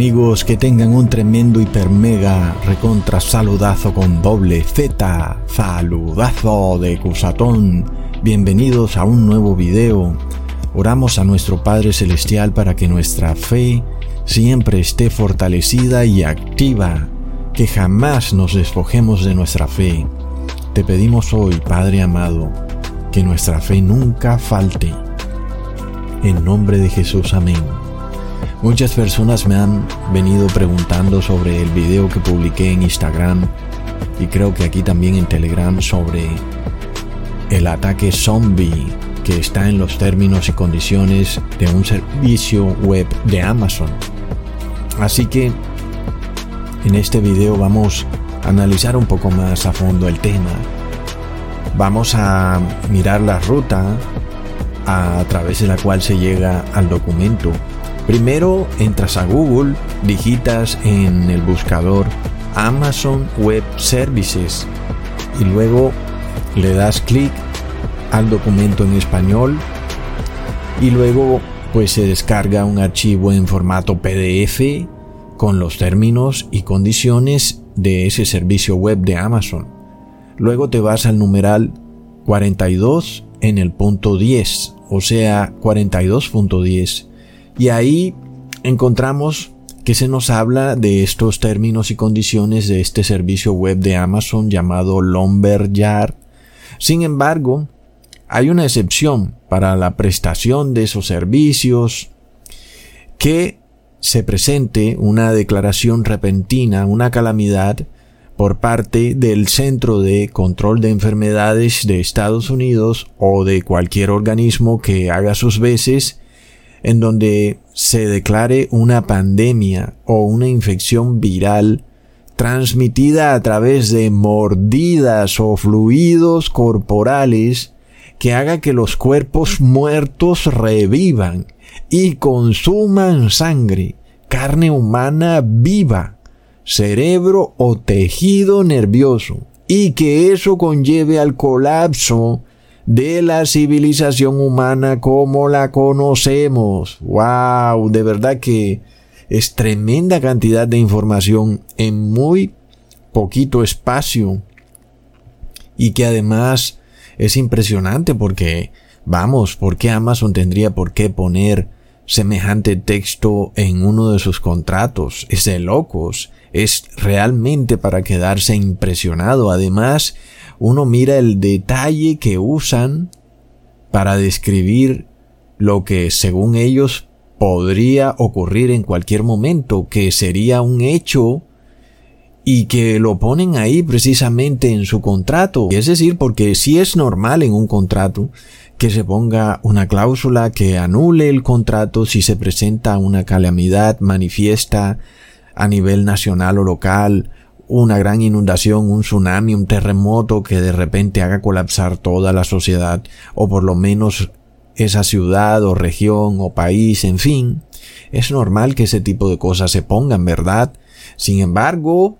Amigos, que tengan un tremendo hiper mega recontra saludazo con doble Z, saludazo de Cusatón. Bienvenidos a un nuevo video. Oramos a nuestro Padre Celestial para que nuestra fe siempre esté fortalecida y activa, que jamás nos despojemos de nuestra fe. Te pedimos hoy, Padre amado, que nuestra fe nunca falte. En nombre de Jesús, amén. Muchas personas me han venido preguntando sobre el video que publiqué en Instagram y creo que aquí también en Telegram sobre el ataque zombie que está en los términos y condiciones de un servicio web de Amazon. Así que en este video vamos a analizar un poco más a fondo el tema. Vamos a mirar la ruta a través de la cual se llega al documento Primero entras a Google, digitas en el buscador Amazon Web Services y luego le das clic al documento en español y luego pues se descarga un archivo en formato PDF con los términos y condiciones de ese servicio web de Amazon. Luego te vas al numeral 42 en el punto 10, o sea 42.10 y ahí encontramos que se nos habla de estos términos y condiciones de este servicio web de Amazon llamado Lumberyard. Sin embargo, hay una excepción para la prestación de esos servicios que se presente una declaración repentina, una calamidad por parte del Centro de Control de Enfermedades de Estados Unidos o de cualquier organismo que haga sus veces en donde se declare una pandemia o una infección viral transmitida a través de mordidas o fluidos corporales que haga que los cuerpos muertos revivan y consuman sangre, carne humana viva, cerebro o tejido nervioso, y que eso conlleve al colapso de la civilización humana como la conocemos. ¡Wow! De verdad que es tremenda cantidad de información en muy poquito espacio y que además es impresionante porque, vamos, ¿por qué Amazon tendría por qué poner semejante texto en uno de sus contratos? Es de locos, es realmente para quedarse impresionado. Además, uno mira el detalle que usan para describir lo que según ellos podría ocurrir en cualquier momento, que sería un hecho y que lo ponen ahí precisamente en su contrato. Es decir, porque si es normal en un contrato que se ponga una cláusula que anule el contrato si se presenta una calamidad manifiesta a nivel nacional o local una gran inundación, un tsunami, un terremoto que de repente haga colapsar toda la sociedad o por lo menos esa ciudad o región o país, en fin. Es normal que ese tipo de cosas se pongan, ¿verdad? Sin embargo,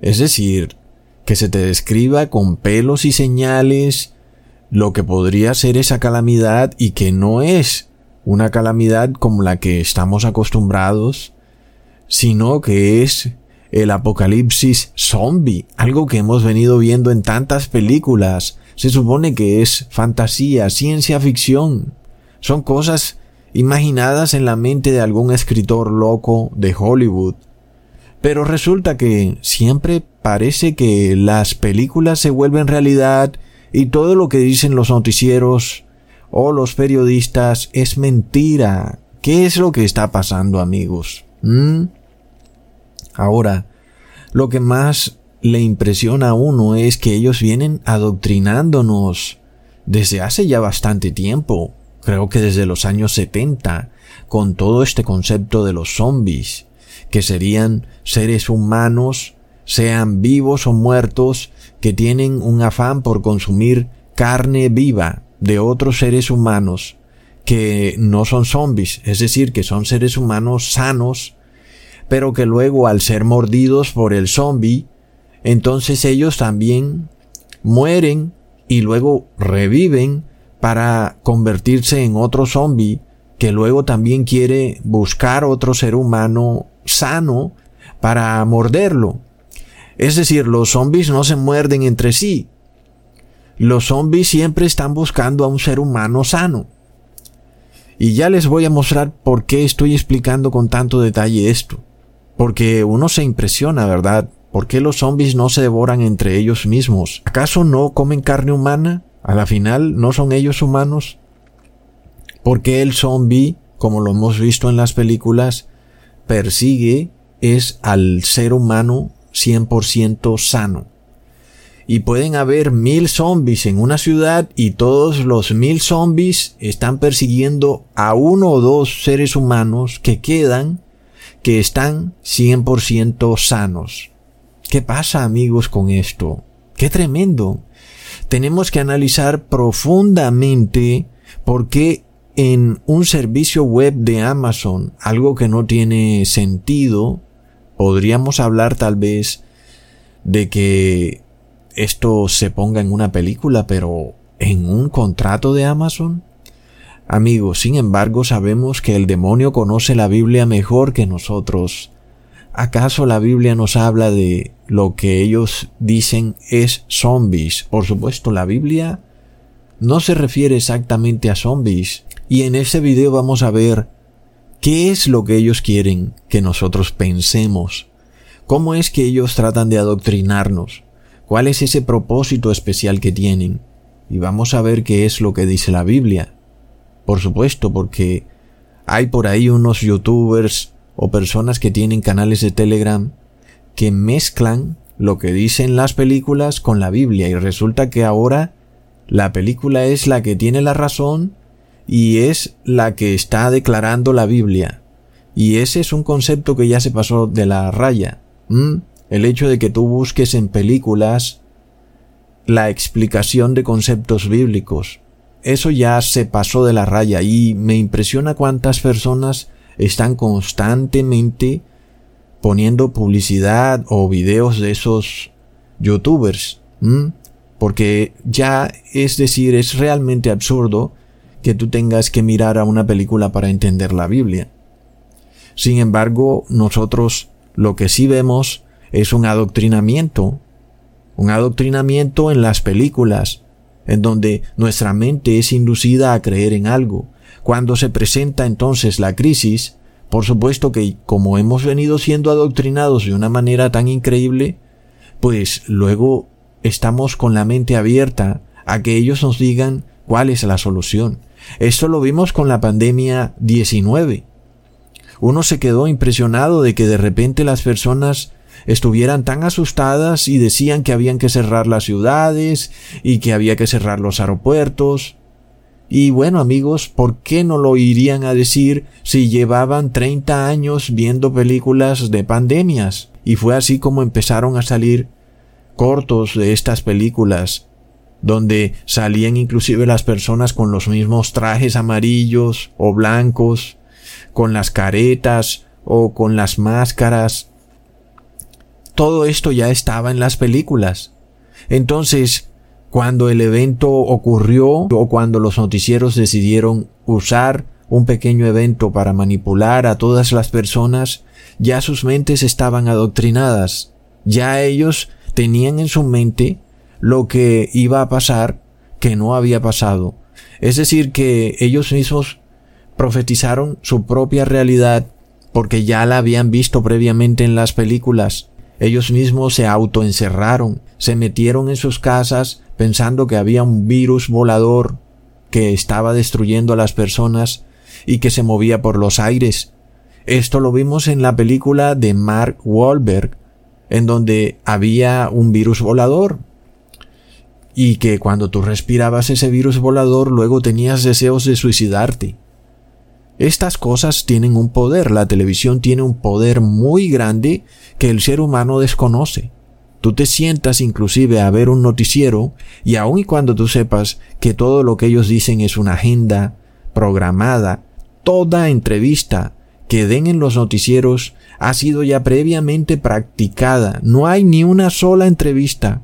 es decir, que se te describa con pelos y señales lo que podría ser esa calamidad y que no es una calamidad como la que estamos acostumbrados, sino que es el apocalipsis zombie, algo que hemos venido viendo en tantas películas. Se supone que es fantasía, ciencia ficción. Son cosas imaginadas en la mente de algún escritor loco de Hollywood. Pero resulta que siempre parece que las películas se vuelven realidad y todo lo que dicen los noticieros o los periodistas es mentira. ¿Qué es lo que está pasando amigos? ¿Mm? Ahora, lo que más le impresiona a uno es que ellos vienen adoctrinándonos desde hace ya bastante tiempo, creo que desde los años 70, con todo este concepto de los zombies, que serían seres humanos, sean vivos o muertos, que tienen un afán por consumir carne viva de otros seres humanos, que no son zombies, es decir, que son seres humanos sanos, pero que luego al ser mordidos por el zombie, entonces ellos también mueren y luego reviven para convertirse en otro zombie que luego también quiere buscar otro ser humano sano para morderlo. Es decir, los zombies no se muerden entre sí. Los zombies siempre están buscando a un ser humano sano. Y ya les voy a mostrar por qué estoy explicando con tanto detalle esto. Porque uno se impresiona, ¿verdad? ¿Por qué los zombies no se devoran entre ellos mismos? ¿Acaso no comen carne humana? A la final, ¿no son ellos humanos? ¿Por qué el zombie, como lo hemos visto en las películas, persigue es al ser humano 100% sano? y pueden haber mil zombies en una ciudad y todos los mil zombies están persiguiendo a uno o dos seres humanos que quedan que están 100% sanos. ¿Qué pasa amigos con esto? ¡Qué tremendo! Tenemos que analizar profundamente por qué en un servicio web de Amazon, algo que no tiene sentido, podríamos hablar tal vez de que esto se ponga en una película, pero en un contrato de Amazon? Amigos, sin embargo, sabemos que el demonio conoce la Biblia mejor que nosotros. ¿Acaso la Biblia nos habla de lo que ellos dicen es zombies? Por supuesto, la Biblia no se refiere exactamente a zombies. Y en este video vamos a ver qué es lo que ellos quieren que nosotros pensemos. ¿Cómo es que ellos tratan de adoctrinarnos? ¿Cuál es ese propósito especial que tienen? Y vamos a ver qué es lo que dice la Biblia. Por supuesto, porque hay por ahí unos youtubers o personas que tienen canales de Telegram que mezclan lo que dicen las películas con la Biblia y resulta que ahora la película es la que tiene la razón y es la que está declarando la Biblia. Y ese es un concepto que ya se pasó de la raya. El hecho de que tú busques en películas la explicación de conceptos bíblicos. Eso ya se pasó de la raya y me impresiona cuántas personas están constantemente poniendo publicidad o videos de esos youtubers. Porque ya es decir, es realmente absurdo que tú tengas que mirar a una película para entender la Biblia. Sin embargo, nosotros lo que sí vemos es un adoctrinamiento, un adoctrinamiento en las películas, en donde nuestra mente es inducida a creer en algo. Cuando se presenta entonces la crisis, por supuesto que como hemos venido siendo adoctrinados de una manera tan increíble, pues luego estamos con la mente abierta a que ellos nos digan cuál es la solución. Esto lo vimos con la pandemia 19. Uno se quedó impresionado de que de repente las personas estuvieran tan asustadas y decían que habían que cerrar las ciudades y que había que cerrar los aeropuertos. Y bueno amigos, ¿por qué no lo irían a decir si llevaban 30 años viendo películas de pandemias? Y fue así como empezaron a salir cortos de estas películas, donde salían inclusive las personas con los mismos trajes amarillos o blancos, con las caretas o con las máscaras todo esto ya estaba en las películas. Entonces, cuando el evento ocurrió o cuando los noticieros decidieron usar un pequeño evento para manipular a todas las personas, ya sus mentes estaban adoctrinadas. Ya ellos tenían en su mente lo que iba a pasar que no había pasado. Es decir, que ellos mismos profetizaron su propia realidad porque ya la habían visto previamente en las películas. Ellos mismos se autoencerraron, se metieron en sus casas pensando que había un virus volador que estaba destruyendo a las personas y que se movía por los aires. Esto lo vimos en la película de Mark Wahlberg, en donde había un virus volador y que cuando tú respirabas ese virus volador luego tenías deseos de suicidarte. Estas cosas tienen un poder, la televisión tiene un poder muy grande que el ser humano desconoce. Tú te sientas inclusive a ver un noticiero y aun y cuando tú sepas que todo lo que ellos dicen es una agenda programada, toda entrevista que den en los noticieros ha sido ya previamente practicada. No hay ni una sola entrevista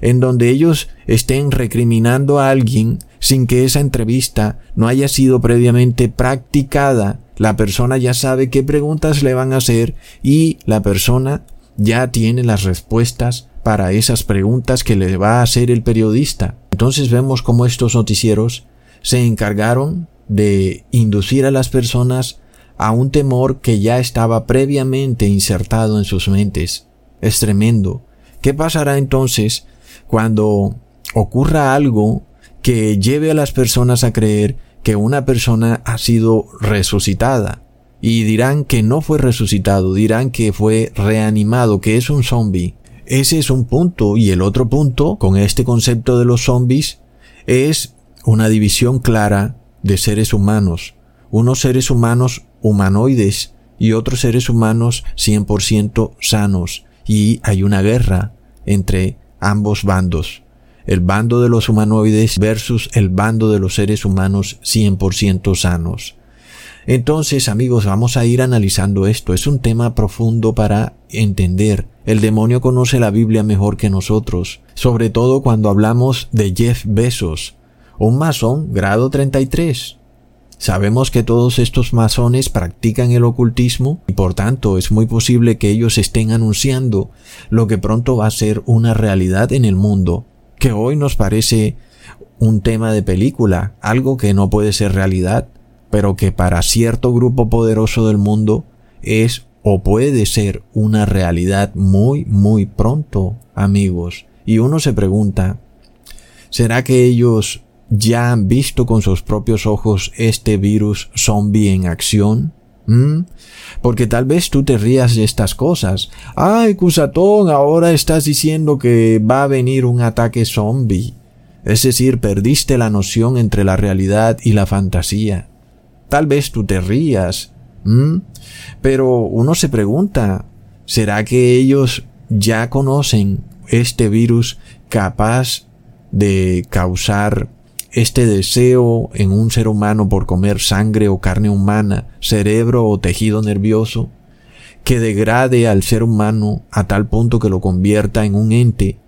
en donde ellos estén recriminando a alguien sin que esa entrevista no haya sido previamente practicada. La persona ya sabe qué preguntas le van a hacer y la persona ya tiene las respuestas para esas preguntas que le va a hacer el periodista. Entonces vemos cómo estos noticieros se encargaron de inducir a las personas a un temor que ya estaba previamente insertado en sus mentes. Es tremendo. ¿Qué pasará entonces cuando ocurra algo que lleve a las personas a creer que una persona ha sido resucitada? Y dirán que no fue resucitado, dirán que fue reanimado, que es un zombie. Ese es un punto. Y el otro punto, con este concepto de los zombies, es una división clara de seres humanos. Unos seres humanos humanoides y otros seres humanos 100% sanos. Y hay una guerra entre ambos bandos. El bando de los humanoides versus el bando de los seres humanos 100% sanos. Entonces, amigos, vamos a ir analizando esto. Es un tema profundo para entender. El demonio conoce la Biblia mejor que nosotros, sobre todo cuando hablamos de Jeff Bezos, un masón grado 33. Sabemos que todos estos masones practican el ocultismo y por tanto es muy posible que ellos estén anunciando lo que pronto va a ser una realidad en el mundo, que hoy nos parece un tema de película, algo que no puede ser realidad, pero que para cierto grupo poderoso del mundo es o puede ser una realidad muy, muy pronto, amigos. Y uno se pregunta, ¿será que ellos ya han visto con sus propios ojos este virus zombie en acción? ¿Mm? Porque tal vez tú te rías de estas cosas. Ay, Cusatón, ahora estás diciendo que va a venir un ataque zombie. Es decir, perdiste la noción entre la realidad y la fantasía. Tal vez tú te rías. ¿Mm? Pero uno se pregunta, ¿será que ellos ya conocen este virus capaz de causar este deseo en un ser humano por comer sangre o carne humana, cerebro o tejido nervioso, que degrade al ser humano a tal punto que lo convierta en un ente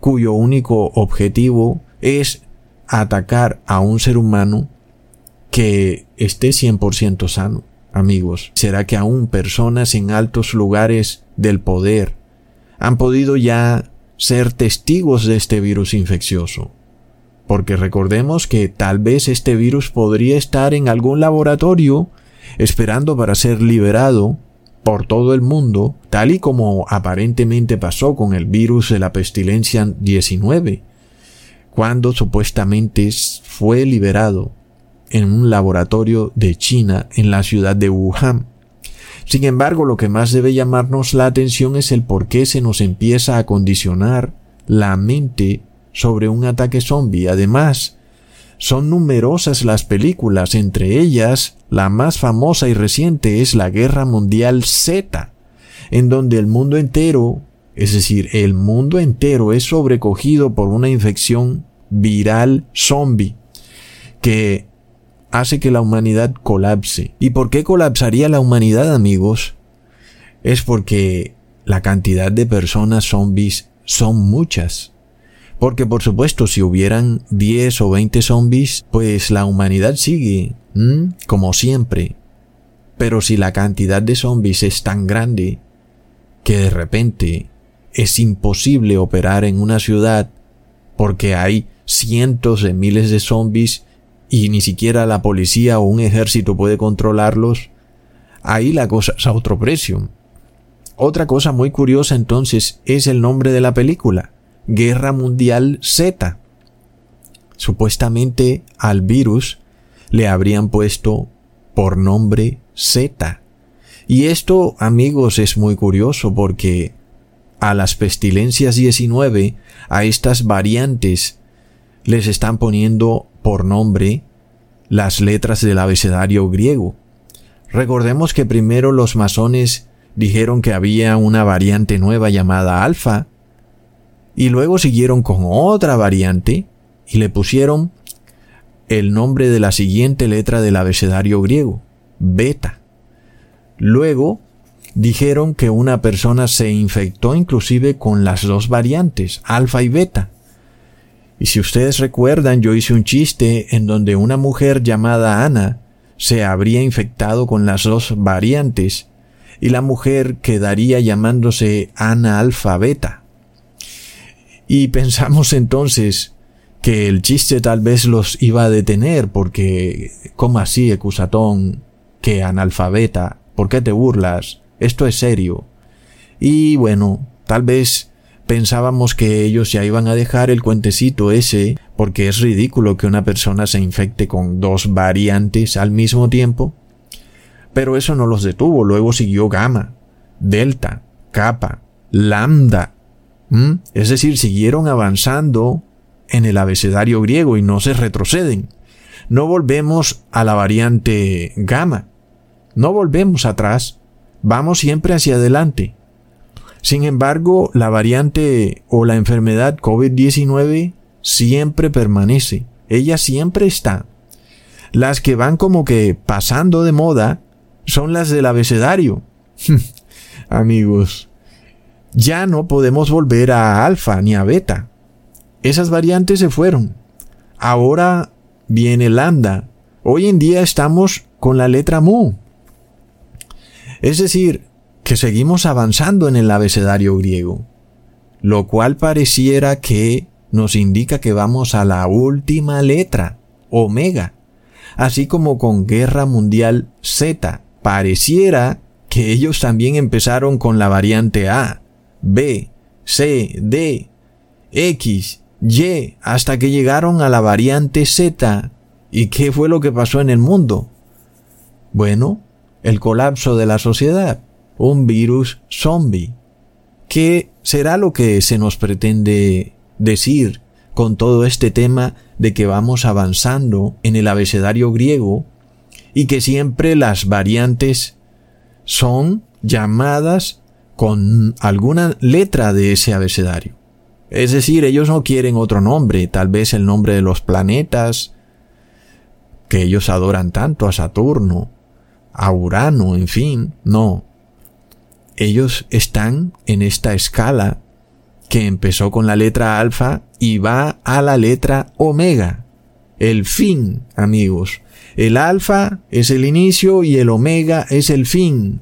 cuyo único objetivo es atacar a un ser humano que esté 100% sano, amigos. ¿Será que aún personas en altos lugares del poder han podido ya ser testigos de este virus infeccioso? Porque recordemos que tal vez este virus podría estar en algún laboratorio esperando para ser liberado por todo el mundo, tal y como aparentemente pasó con el virus de la pestilencia 19, cuando supuestamente fue liberado en un laboratorio de China en la ciudad de Wuhan. Sin embargo, lo que más debe llamarnos la atención es el por qué se nos empieza a condicionar la mente sobre un ataque zombie. Además, son numerosas las películas, entre ellas la más famosa y reciente es la Guerra Mundial Z, en donde el mundo entero, es decir, el mundo entero es sobrecogido por una infección viral zombie que hace que la humanidad colapse. ¿Y por qué colapsaría la humanidad, amigos? Es porque la cantidad de personas zombies son muchas. Porque por supuesto, si hubieran 10 o 20 zombies, pues la humanidad sigue, como siempre. Pero si la cantidad de zombies es tan grande que de repente es imposible operar en una ciudad porque hay cientos de miles de zombies y ni siquiera la policía o un ejército puede controlarlos, ahí la cosa es a otro precio. Otra cosa muy curiosa entonces es el nombre de la película. Guerra Mundial Z. Supuestamente al virus le habrían puesto por nombre Z. Y esto, amigos, es muy curioso porque a las pestilencias 19, a estas variantes, les están poniendo por nombre las letras del abecedario griego. Recordemos que primero los masones dijeron que había una variante nueva llamada alfa, y luego siguieron con otra variante y le pusieron el nombre de la siguiente letra del abecedario griego, beta. Luego dijeron que una persona se infectó inclusive con las dos variantes, alfa y beta. Y si ustedes recuerdan, yo hice un chiste en donde una mujer llamada Ana se habría infectado con las dos variantes y la mujer quedaría llamándose Ana alfabeta. Y pensamos entonces que el chiste tal vez los iba a detener porque, ¿cómo así, Ecusatón? Que analfabeta, ¿por qué te burlas? Esto es serio. Y bueno, tal vez pensábamos que ellos ya iban a dejar el cuentecito ese porque es ridículo que una persona se infecte con dos variantes al mismo tiempo. Pero eso no los detuvo, luego siguió gamma, delta, kappa, lambda. Es decir, siguieron avanzando en el abecedario griego y no se retroceden. No volvemos a la variante gamma. No volvemos atrás. Vamos siempre hacia adelante. Sin embargo, la variante o la enfermedad COVID-19 siempre permanece. Ella siempre está. Las que van como que pasando de moda son las del abecedario. Amigos, ya no podemos volver a alfa ni a beta. Esas variantes se fueron. Ahora viene lambda. Hoy en día estamos con la letra mu. Es decir, que seguimos avanzando en el abecedario griego, lo cual pareciera que nos indica que vamos a la última letra, omega, así como con Guerra Mundial Z, pareciera que ellos también empezaron con la variante A, B, C, D, X, y hasta que llegaron a la variante Z. ¿Y qué fue lo que pasó en el mundo? Bueno, el colapso de la sociedad, un virus zombie. ¿Qué será lo que se nos pretende decir con todo este tema de que vamos avanzando en el abecedario griego y que siempre las variantes son llamadas con alguna letra de ese abecedario? Es decir, ellos no quieren otro nombre, tal vez el nombre de los planetas, que ellos adoran tanto a Saturno, a Urano, en fin, no. Ellos están en esta escala que empezó con la letra alfa y va a la letra omega. El fin, amigos. El alfa es el inicio y el omega es el fin.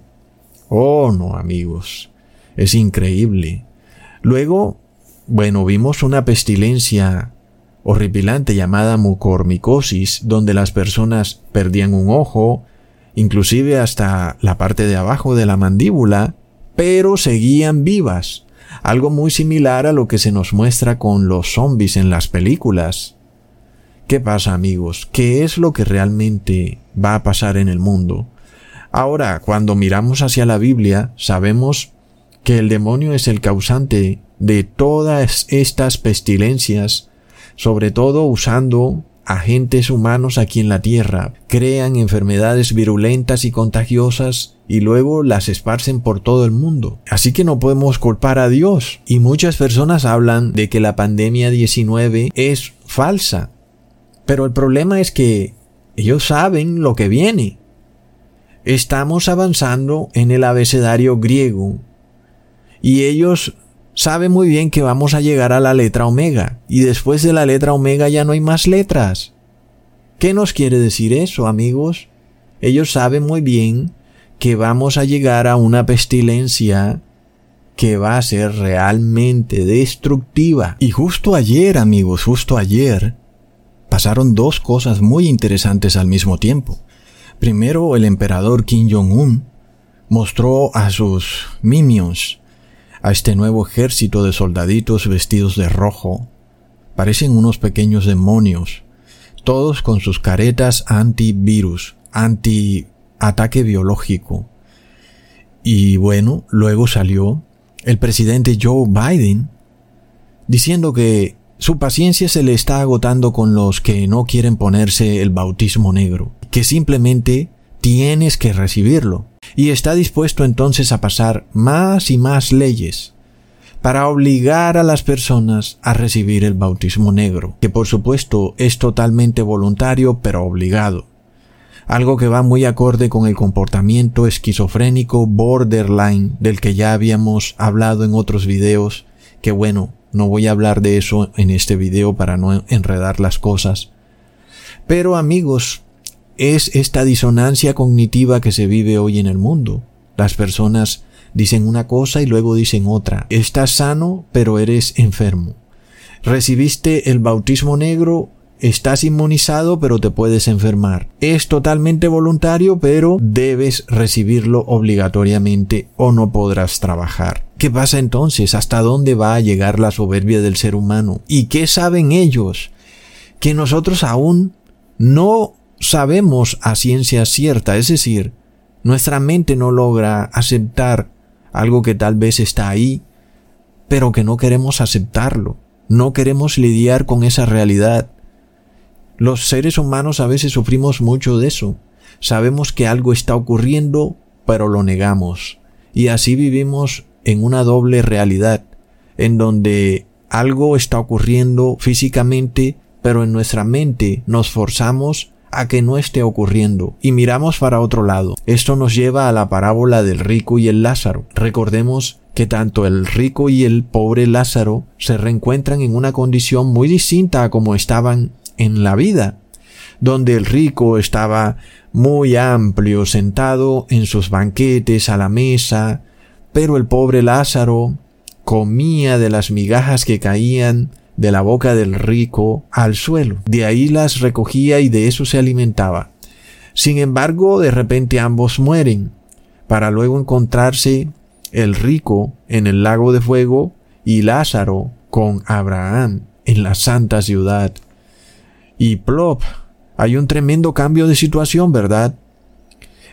Oh, no, amigos. Es increíble. Luego bueno, vimos una pestilencia horripilante llamada mucormicosis, donde las personas perdían un ojo, inclusive hasta la parte de abajo de la mandíbula, pero seguían vivas, algo muy similar a lo que se nos muestra con los zombies en las películas. ¿Qué pasa amigos? ¿Qué es lo que realmente va a pasar en el mundo? Ahora, cuando miramos hacia la Biblia, sabemos que el demonio es el causante de todas estas pestilencias, sobre todo usando agentes humanos aquí en la tierra, crean enfermedades virulentas y contagiosas y luego las esparcen por todo el mundo. Así que no podemos culpar a Dios. Y muchas personas hablan de que la pandemia 19 es falsa. Pero el problema es que ellos saben lo que viene. Estamos avanzando en el abecedario griego y ellos sabe muy bien que vamos a llegar a la letra omega y después de la letra omega ya no hay más letras. ¿Qué nos quiere decir eso, amigos? Ellos saben muy bien que vamos a llegar a una pestilencia que va a ser realmente destructiva. Y justo ayer, amigos, justo ayer, pasaron dos cosas muy interesantes al mismo tiempo. Primero, el emperador Kim Jong-un mostró a sus minions a este nuevo ejército de soldaditos vestidos de rojo. Parecen unos pequeños demonios, todos con sus caretas antivirus, anti-ataque biológico. Y bueno, luego salió el presidente Joe Biden diciendo que su paciencia se le está agotando con los que no quieren ponerse el bautismo negro, que simplemente tienes que recibirlo. Y está dispuesto entonces a pasar más y más leyes para obligar a las personas a recibir el bautismo negro, que por supuesto es totalmente voluntario pero obligado, algo que va muy acorde con el comportamiento esquizofrénico borderline del que ya habíamos hablado en otros videos, que bueno, No voy a hablar de eso en este video para no enredar las cosas. Pero amigos, es esta disonancia cognitiva que se vive hoy en el mundo. Las personas dicen una cosa y luego dicen otra. Estás sano, pero eres enfermo. Recibiste el bautismo negro, estás inmunizado, pero te puedes enfermar. Es totalmente voluntario, pero debes recibirlo obligatoriamente o no podrás trabajar. ¿Qué pasa entonces? ¿Hasta dónde va a llegar la soberbia del ser humano? ¿Y qué saben ellos? Que nosotros aún no sabemos a ciencia cierta, es decir, nuestra mente no logra aceptar algo que tal vez está ahí, pero que no queremos aceptarlo, no queremos lidiar con esa realidad. Los seres humanos a veces sufrimos mucho de eso. Sabemos que algo está ocurriendo, pero lo negamos. Y así vivimos en una doble realidad, en donde algo está ocurriendo físicamente, pero en nuestra mente nos forzamos a que no esté ocurriendo y miramos para otro lado. Esto nos lleva a la parábola del rico y el Lázaro. Recordemos que tanto el rico y el pobre Lázaro se reencuentran en una condición muy distinta a como estaban en la vida, donde el rico estaba muy amplio sentado en sus banquetes a la mesa, pero el pobre Lázaro comía de las migajas que caían de la boca del rico al suelo. De ahí las recogía y de eso se alimentaba. Sin embargo, de repente ambos mueren, para luego encontrarse el rico en el lago de fuego y Lázaro con Abraham en la santa ciudad. Y plop, hay un tremendo cambio de situación, ¿verdad?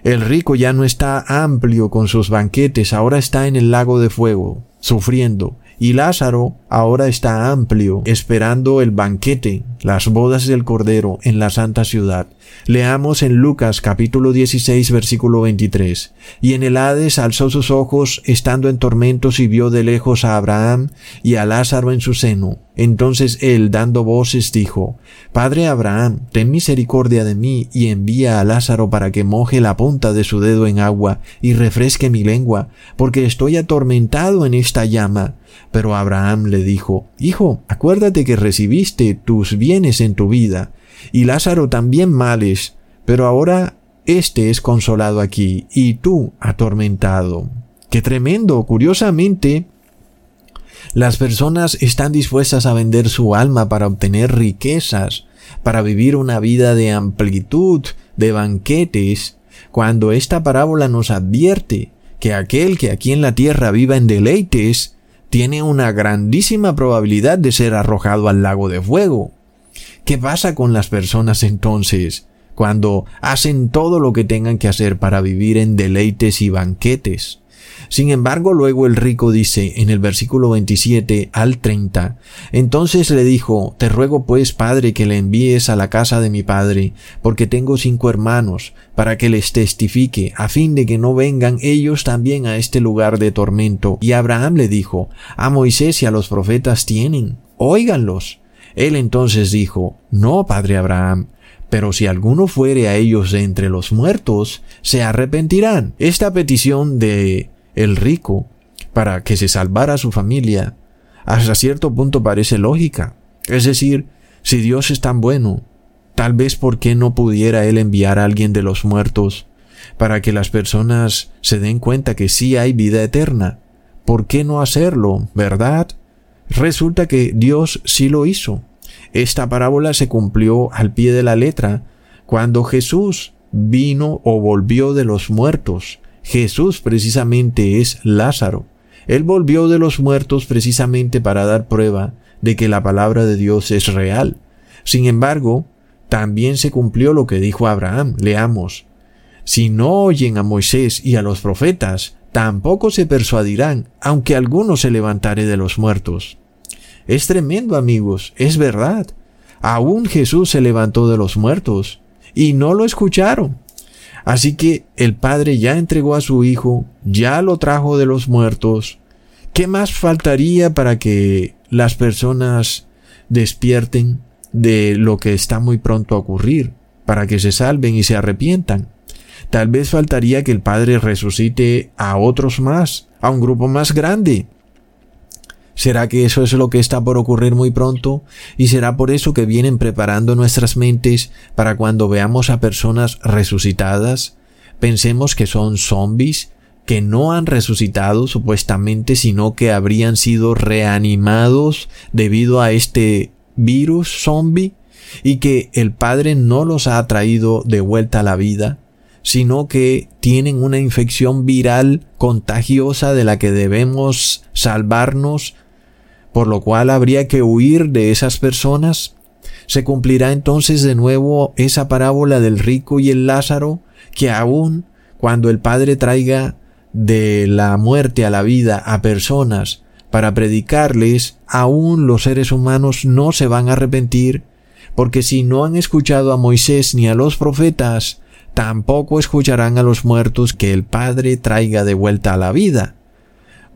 El rico ya no está amplio con sus banquetes, ahora está en el lago de fuego, sufriendo, y Lázaro ahora está amplio, esperando el banquete, las bodas del Cordero en la Santa Ciudad. Leamos en Lucas capítulo 16 versículo 23. Y en el Hades alzó sus ojos, estando en tormentos, y vio de lejos a Abraham y a Lázaro en su seno. Entonces él, dando voces, dijo, Padre Abraham, ten misericordia de mí, y envía a Lázaro para que moje la punta de su dedo en agua, y refresque mi lengua, porque estoy atormentado en esta llama. Pero Abraham le dijo, Hijo, acuérdate que recibiste tus en tu vida, y Lázaro también males, pero ahora éste es consolado aquí, y tú atormentado. ¡Qué tremendo! Curiosamente, las personas están dispuestas a vender su alma para obtener riquezas, para vivir una vida de amplitud, de banquetes, cuando esta parábola nos advierte que aquel que aquí en la tierra viva en deleites, tiene una grandísima probabilidad de ser arrojado al lago de fuego. ¿Qué pasa con las personas entonces cuando hacen todo lo que tengan que hacer para vivir en deleites y banquetes? Sin embargo, luego el rico dice en el versículo 27 al 30, entonces le dijo, te ruego pues, padre, que le envíes a la casa de mi padre, porque tengo cinco hermanos, para que les testifique, a fin de que no vengan ellos también a este lugar de tormento. Y Abraham le dijo, a Moisés y a los profetas tienen, óiganlos. Él entonces dijo, no, padre Abraham, pero si alguno fuere a ellos de entre los muertos, se arrepentirán. Esta petición de el rico para que se salvara su familia, hasta cierto punto parece lógica. Es decir, si Dios es tan bueno, tal vez por qué no pudiera Él enviar a alguien de los muertos para que las personas se den cuenta que sí hay vida eterna. ¿Por qué no hacerlo, verdad? Resulta que Dios sí lo hizo. Esta parábola se cumplió al pie de la letra cuando Jesús vino o volvió de los muertos Jesús precisamente es Lázaro. Él volvió de los muertos precisamente para dar prueba de que la palabra de Dios es real. Sin embargo, también se cumplió lo que dijo Abraham. Leamos. Si no oyen a Moisés y a los profetas, tampoco se persuadirán, aunque alguno se levantare de los muertos. Es tremendo, amigos, es verdad. Aún Jesús se levantó de los muertos, y no lo escucharon. Así que el Padre ya entregó a su Hijo, ya lo trajo de los muertos. ¿Qué más faltaría para que las personas despierten de lo que está muy pronto a ocurrir, para que se salven y se arrepientan? Tal vez faltaría que el Padre resucite a otros más, a un grupo más grande. ¿Será que eso es lo que está por ocurrir muy pronto? ¿Y será por eso que vienen preparando nuestras mentes para cuando veamos a personas resucitadas? Pensemos que son zombies, que no han resucitado supuestamente, sino que habrían sido reanimados debido a este virus zombie y que el Padre no los ha traído de vuelta a la vida, sino que tienen una infección viral contagiosa de la que debemos salvarnos por lo cual habría que huir de esas personas. Se cumplirá entonces de nuevo esa parábola del rico y el Lázaro, que aún cuando el Padre traiga de la muerte a la vida a personas para predicarles, aún los seres humanos no se van a arrepentir, porque si no han escuchado a Moisés ni a los profetas, tampoco escucharán a los muertos que el Padre traiga de vuelta a la vida.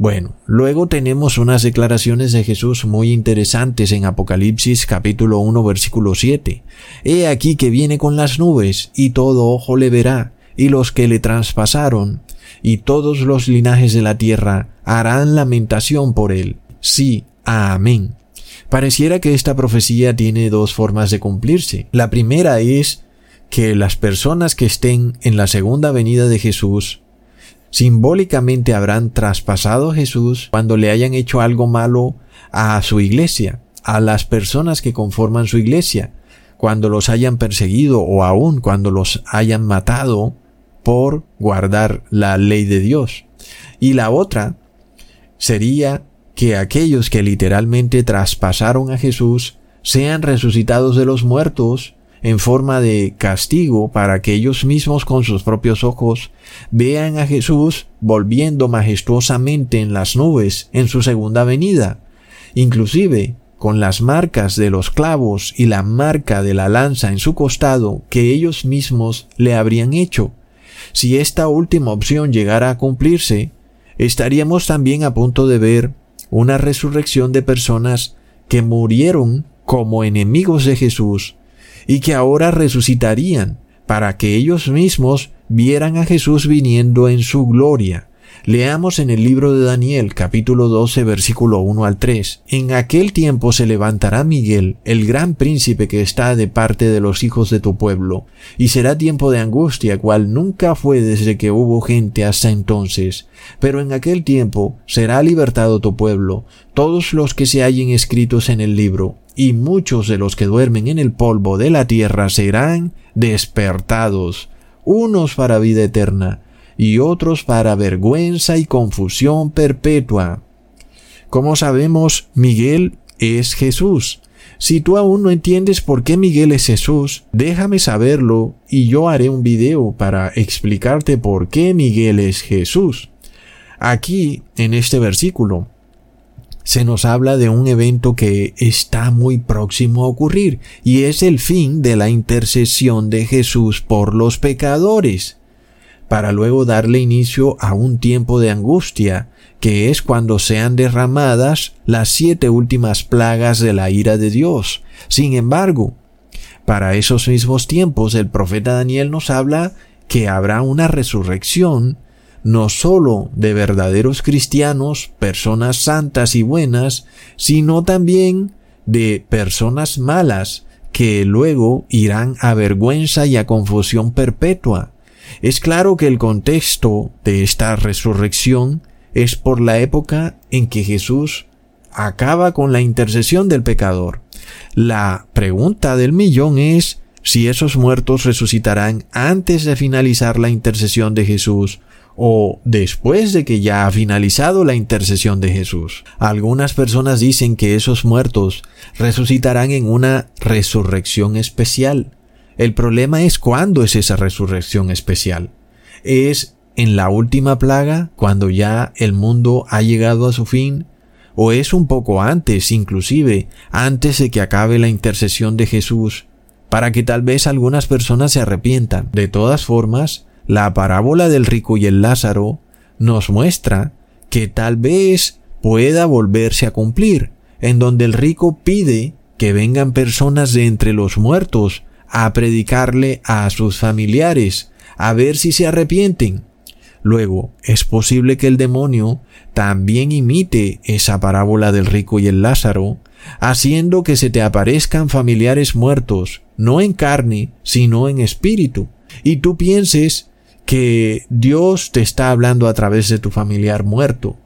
Bueno, luego tenemos unas declaraciones de Jesús muy interesantes en Apocalipsis capítulo 1 versículo 7. He aquí que viene con las nubes, y todo ojo le verá, y los que le traspasaron, y todos los linajes de la tierra harán lamentación por él. Sí, amén. Pareciera que esta profecía tiene dos formas de cumplirse. La primera es que las personas que estén en la segunda venida de Jesús simbólicamente habrán traspasado a Jesús cuando le hayan hecho algo malo a su iglesia, a las personas que conforman su iglesia, cuando los hayan perseguido o aún cuando los hayan matado por guardar la ley de Dios. Y la otra sería que aquellos que literalmente traspasaron a Jesús sean resucitados de los muertos en forma de castigo para que ellos mismos con sus propios ojos vean a Jesús volviendo majestuosamente en las nubes en su segunda venida, inclusive con las marcas de los clavos y la marca de la lanza en su costado que ellos mismos le habrían hecho. Si esta última opción llegara a cumplirse, estaríamos también a punto de ver una resurrección de personas que murieron como enemigos de Jesús y que ahora resucitarían para que ellos mismos vieran a Jesús viniendo en su gloria. Leamos en el libro de Daniel capítulo 12 versículo 1 al 3. En aquel tiempo se levantará Miguel, el gran príncipe que está de parte de los hijos de tu pueblo, y será tiempo de angustia cual nunca fue desde que hubo gente hasta entonces. Pero en aquel tiempo será libertado tu pueblo, todos los que se hallen escritos en el libro, y muchos de los que duermen en el polvo de la tierra serán despertados, unos para vida eterna, y otros para vergüenza y confusión perpetua. Como sabemos, Miguel es Jesús. Si tú aún no entiendes por qué Miguel es Jesús, déjame saberlo y yo haré un video para explicarte por qué Miguel es Jesús. Aquí, en este versículo, se nos habla de un evento que está muy próximo a ocurrir y es el fin de la intercesión de Jesús por los pecadores para luego darle inicio a un tiempo de angustia, que es cuando sean derramadas las siete últimas plagas de la ira de Dios. Sin embargo, para esos mismos tiempos el profeta Daniel nos habla que habrá una resurrección no sólo de verdaderos cristianos, personas santas y buenas, sino también de personas malas que luego irán a vergüenza y a confusión perpetua. Es claro que el contexto de esta resurrección es por la época en que Jesús acaba con la intercesión del pecador. La pregunta del millón es si esos muertos resucitarán antes de finalizar la intercesión de Jesús o después de que ya ha finalizado la intercesión de Jesús. Algunas personas dicen que esos muertos resucitarán en una resurrección especial, el problema es cuándo es esa resurrección especial. ¿Es en la última plaga, cuando ya el mundo ha llegado a su fin? ¿O es un poco antes, inclusive, antes de que acabe la intercesión de Jesús, para que tal vez algunas personas se arrepientan? De todas formas, la parábola del rico y el Lázaro nos muestra que tal vez pueda volverse a cumplir, en donde el rico pide que vengan personas de entre los muertos a predicarle a sus familiares, a ver si se arrepienten. Luego, es posible que el demonio también imite esa parábola del rico y el Lázaro, haciendo que se te aparezcan familiares muertos, no en carne, sino en espíritu, y tú pienses que Dios te está hablando a través de tu familiar muerto.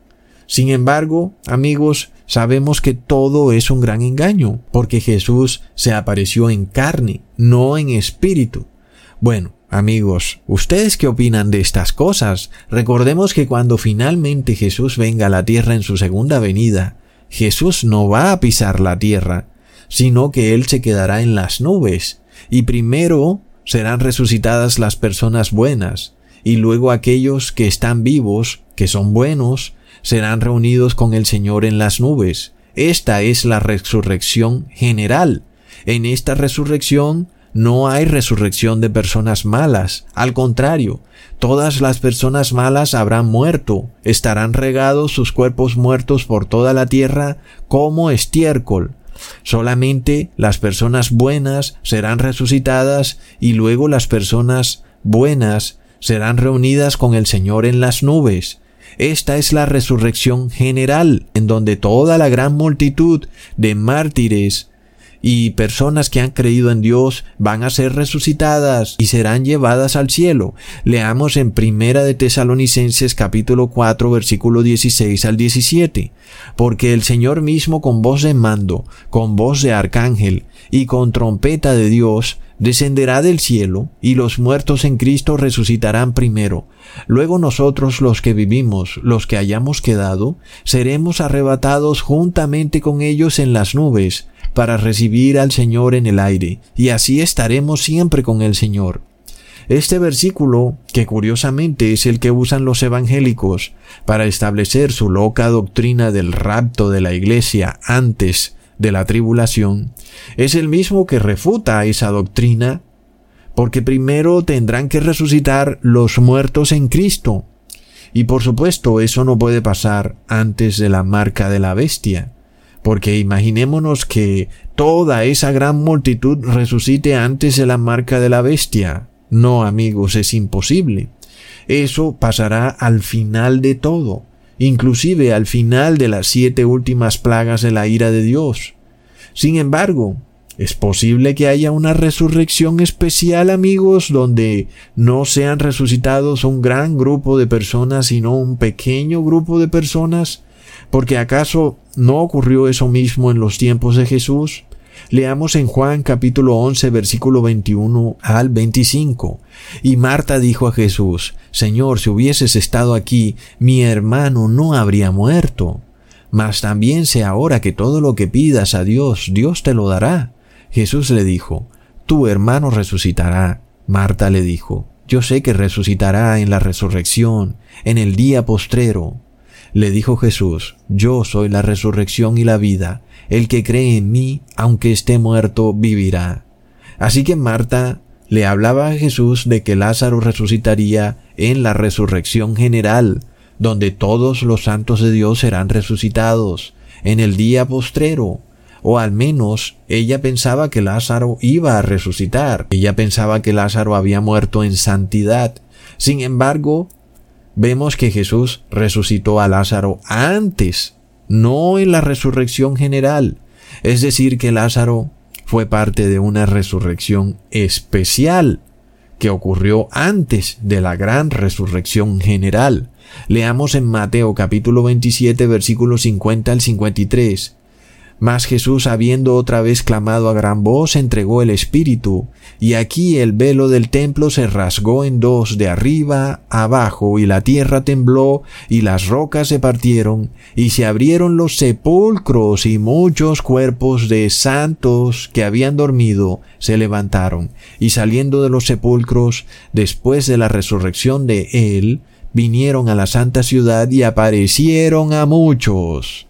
Sin embargo, amigos, sabemos que todo es un gran engaño, porque Jesús se apareció en carne, no en espíritu. Bueno, amigos, ¿ustedes qué opinan de estas cosas? Recordemos que cuando finalmente Jesús venga a la tierra en su segunda venida, Jesús no va a pisar la tierra, sino que Él se quedará en las nubes, y primero serán resucitadas las personas buenas, y luego aquellos que están vivos, que son buenos, serán reunidos con el Señor en las nubes. Esta es la resurrección general. En esta resurrección no hay resurrección de personas malas. Al contrario, todas las personas malas habrán muerto, estarán regados sus cuerpos muertos por toda la tierra como estiércol. Solamente las personas buenas serán resucitadas y luego las personas buenas serán reunidas con el Señor en las nubes. Esta es la resurrección general, en donde toda la gran multitud de mártires y personas que han creído en Dios van a ser resucitadas y serán llevadas al cielo. Leamos en Primera de Tesalonicenses capítulo 4 versículo 16 al 17. Porque el Señor mismo con voz de mando, con voz de arcángel y con trompeta de Dios descenderá del cielo y los muertos en Cristo resucitarán primero. Luego nosotros los que vivimos, los que hayamos quedado, seremos arrebatados juntamente con ellos en las nubes para recibir al Señor en el aire, y así estaremos siempre con el Señor. Este versículo, que curiosamente es el que usan los evangélicos para establecer su loca doctrina del rapto de la iglesia antes de la tribulación, es el mismo que refuta esa doctrina, porque primero tendrán que resucitar los muertos en Cristo. Y por supuesto eso no puede pasar antes de la marca de la bestia. Porque imaginémonos que toda esa gran multitud resucite antes de la marca de la bestia. No, amigos, es imposible. Eso pasará al final de todo, inclusive al final de las siete últimas plagas de la ira de Dios. Sin embargo, es posible que haya una resurrección especial, amigos, donde no sean resucitados un gran grupo de personas, sino un pequeño grupo de personas porque acaso no ocurrió eso mismo en los tiempos de Jesús? Leamos en Juan capítulo 11 versículo 21 al 25. Y Marta dijo a Jesús, Señor, si hubieses estado aquí, mi hermano no habría muerto. Mas también sé ahora que todo lo que pidas a Dios, Dios te lo dará. Jesús le dijo, Tu hermano resucitará. Marta le dijo, Yo sé que resucitará en la resurrección, en el día postrero. Le dijo Jesús, Yo soy la resurrección y la vida. El que cree en mí, aunque esté muerto, vivirá. Así que Marta le hablaba a Jesús de que Lázaro resucitaría en la resurrección general, donde todos los santos de Dios serán resucitados, en el día postrero. O al menos ella pensaba que Lázaro iba a resucitar. Ella pensaba que Lázaro había muerto en santidad. Sin embargo, vemos que Jesús resucitó a Lázaro antes, no en la resurrección general. Es decir, que Lázaro fue parte de una resurrección especial que ocurrió antes de la gran resurrección general. Leamos en Mateo capítulo 27 versículos 50 al 53. Mas Jesús, habiendo otra vez clamado a gran voz, entregó el Espíritu, y aquí el velo del templo se rasgó en dos de arriba abajo, y la tierra tembló, y las rocas se partieron, y se abrieron los sepulcros, y muchos cuerpos de santos que habían dormido se levantaron, y saliendo de los sepulcros, después de la resurrección de él, vinieron a la santa ciudad y aparecieron a muchos.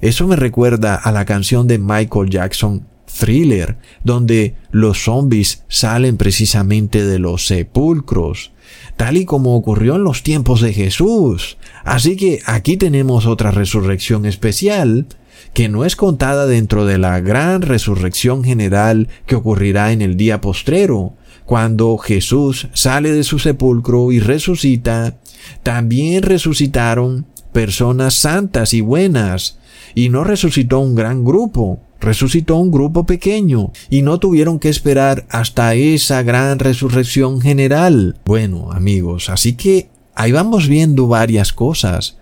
Eso me recuerda a la canción de Michael Jackson, Thriller, donde los zombies salen precisamente de los sepulcros, tal y como ocurrió en los tiempos de Jesús. Así que aquí tenemos otra resurrección especial, que no es contada dentro de la gran resurrección general que ocurrirá en el día postrero, cuando Jesús sale de su sepulcro y resucita También resucitaron personas santas y buenas, y no resucitó un gran grupo, resucitó un grupo pequeño, y no tuvieron que esperar hasta esa gran resurrección general. Bueno, amigos, así que ahí vamos viendo varias cosas.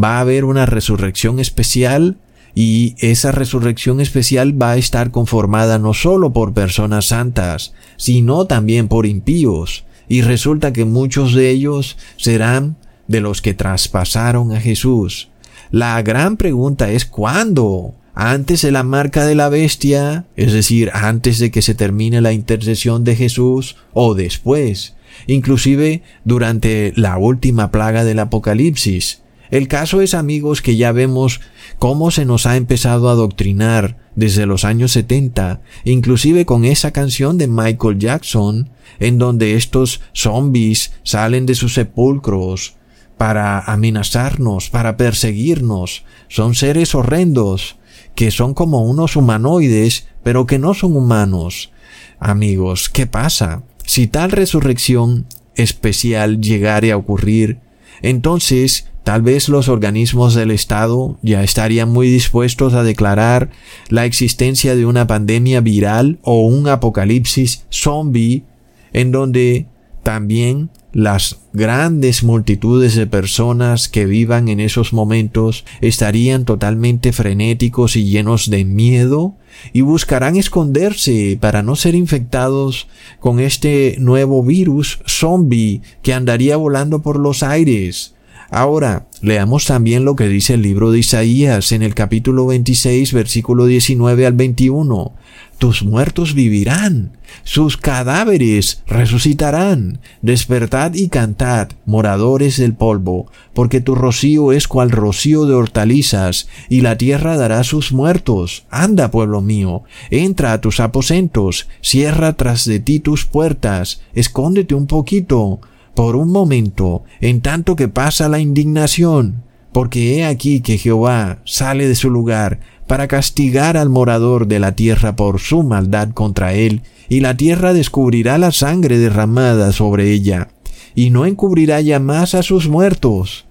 Va a haber una resurrección especial, y esa resurrección especial va a estar conformada no solo por personas santas, sino también por impíos, y resulta que muchos de ellos serán de los que traspasaron a Jesús. La gran pregunta es ¿cuándo? Antes de la marca de la bestia, es decir, antes de que se termine la intercesión de Jesús, o después, inclusive durante la última plaga del Apocalipsis. El caso es, amigos, que ya vemos cómo se nos ha empezado a adoctrinar desde los años 70, inclusive con esa canción de Michael Jackson, en donde estos zombies salen de sus sepulcros para amenazarnos, para perseguirnos. Son seres horrendos, que son como unos humanoides, pero que no son humanos. Amigos, ¿qué pasa? Si tal resurrección especial llegare a ocurrir, entonces Tal vez los organismos del Estado ya estarían muy dispuestos a declarar la existencia de una pandemia viral o un apocalipsis zombie en donde también las grandes multitudes de personas que vivan en esos momentos estarían totalmente frenéticos y llenos de miedo y buscarán esconderse para no ser infectados con este nuevo virus zombie que andaría volando por los aires. Ahora, leamos también lo que dice el libro de Isaías en el capítulo 26, versículo 19 al 21. Tus muertos vivirán, sus cadáveres resucitarán. Despertad y cantad, moradores del polvo, porque tu rocío es cual rocío de hortalizas, y la tierra dará sus muertos. Anda, pueblo mío, entra a tus aposentos, cierra tras de ti tus puertas, escóndete un poquito, por un momento, en tanto que pasa la indignación, porque he aquí que Jehová sale de su lugar para castigar al morador de la tierra por su maldad contra él, y la tierra descubrirá la sangre derramada sobre ella, y no encubrirá ya más a sus muertos.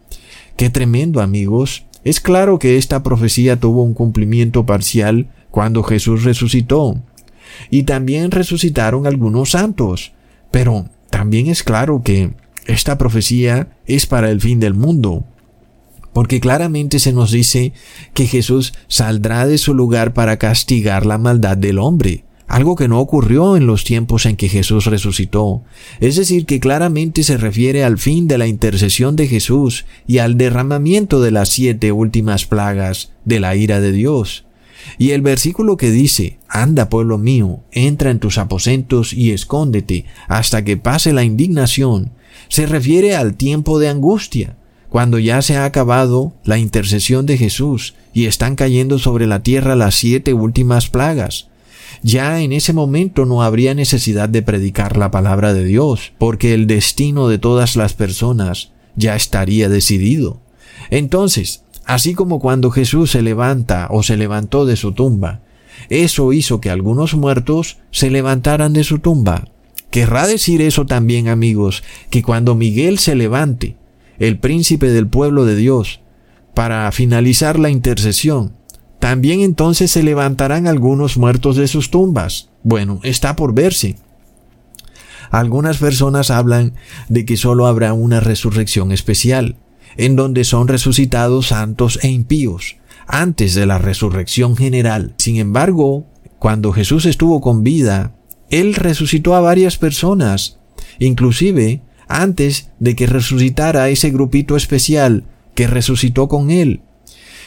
Qué tremendo, amigos. Es claro que esta profecía tuvo un cumplimiento parcial cuando Jesús resucitó. Y también resucitaron algunos santos. Pero también es claro que esta profecía es para el fin del mundo, porque claramente se nos dice que Jesús saldrá de su lugar para castigar la maldad del hombre, algo que no ocurrió en los tiempos en que Jesús resucitó. Es decir, que claramente se refiere al fin de la intercesión de Jesús y al derramamiento de las siete últimas plagas de la ira de Dios. Y el versículo que dice, Anda pueblo mío, entra en tus aposentos y escóndete hasta que pase la indignación, se refiere al tiempo de angustia, cuando ya se ha acabado la intercesión de Jesús y están cayendo sobre la tierra las siete últimas plagas. Ya en ese momento no habría necesidad de predicar la palabra de Dios, porque el destino de todas las personas ya estaría decidido. Entonces, Así como cuando Jesús se levanta o se levantó de su tumba, eso hizo que algunos muertos se levantaran de su tumba. Querrá decir eso también, amigos, que cuando Miguel se levante, el príncipe del pueblo de Dios, para finalizar la intercesión, también entonces se levantarán algunos muertos de sus tumbas. Bueno, está por verse. Algunas personas hablan de que solo habrá una resurrección especial, en donde son resucitados santos e impíos, antes de la resurrección general. Sin embargo, cuando Jesús estuvo con vida, Él resucitó a varias personas, inclusive antes de que resucitara ese grupito especial que resucitó con Él.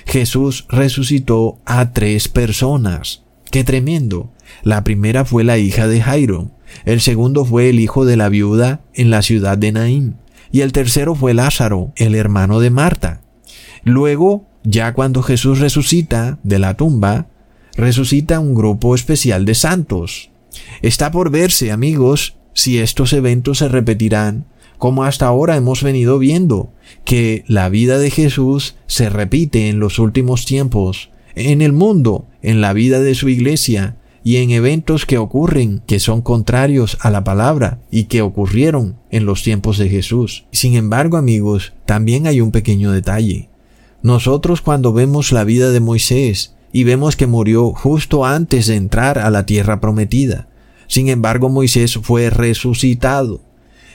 Jesús resucitó a tres personas. ¡Qué tremendo! La primera fue la hija de Jairo, el segundo fue el hijo de la viuda en la ciudad de Naín, y el tercero fue Lázaro, el hermano de Marta. Luego, ya cuando Jesús resucita de la tumba, resucita un grupo especial de santos. Está por verse, amigos, si estos eventos se repetirán, como hasta ahora hemos venido viendo, que la vida de Jesús se repite en los últimos tiempos, en el mundo, en la vida de su iglesia, y en eventos que ocurren que son contrarios a la palabra y que ocurrieron en los tiempos de Jesús. Sin embargo, amigos, también hay un pequeño detalle. Nosotros cuando vemos la vida de Moisés y vemos que murió justo antes de entrar a la tierra prometida, sin embargo Moisés fue resucitado.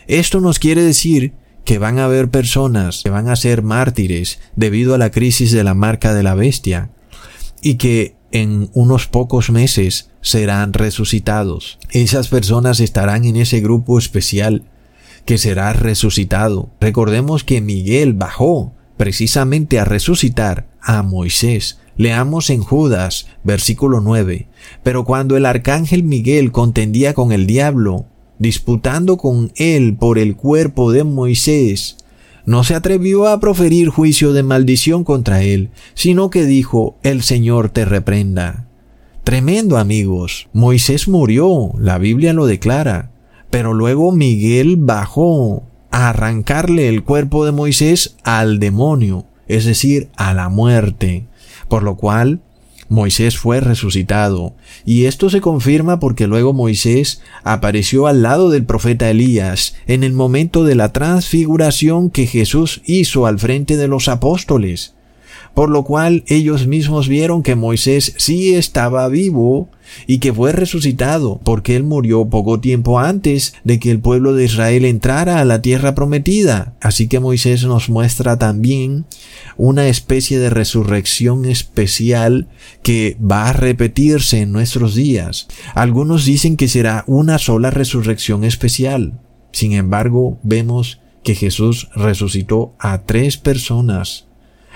Esto nos quiere decir que van a haber personas que van a ser mártires debido a la crisis de la marca de la bestia y que en unos pocos meses serán resucitados. Esas personas estarán en ese grupo especial que será resucitado. Recordemos que Miguel bajó precisamente a resucitar a Moisés. Leamos en Judas, versículo 9. Pero cuando el arcángel Miguel contendía con el diablo, disputando con él por el cuerpo de Moisés, no se atrevió a proferir juicio de maldición contra él, sino que dijo, el Señor te reprenda. Tremendo amigos, Moisés murió, la Biblia lo declara, pero luego Miguel bajó arrancarle el cuerpo de Moisés al demonio, es decir, a la muerte, por lo cual Moisés fue resucitado, y esto se confirma porque luego Moisés apareció al lado del profeta Elías en el momento de la transfiguración que Jesús hizo al frente de los apóstoles por lo cual ellos mismos vieron que Moisés sí estaba vivo y que fue resucitado, porque él murió poco tiempo antes de que el pueblo de Israel entrara a la tierra prometida. Así que Moisés nos muestra también una especie de resurrección especial que va a repetirse en nuestros días. Algunos dicen que será una sola resurrección especial. Sin embargo, vemos que Jesús resucitó a tres personas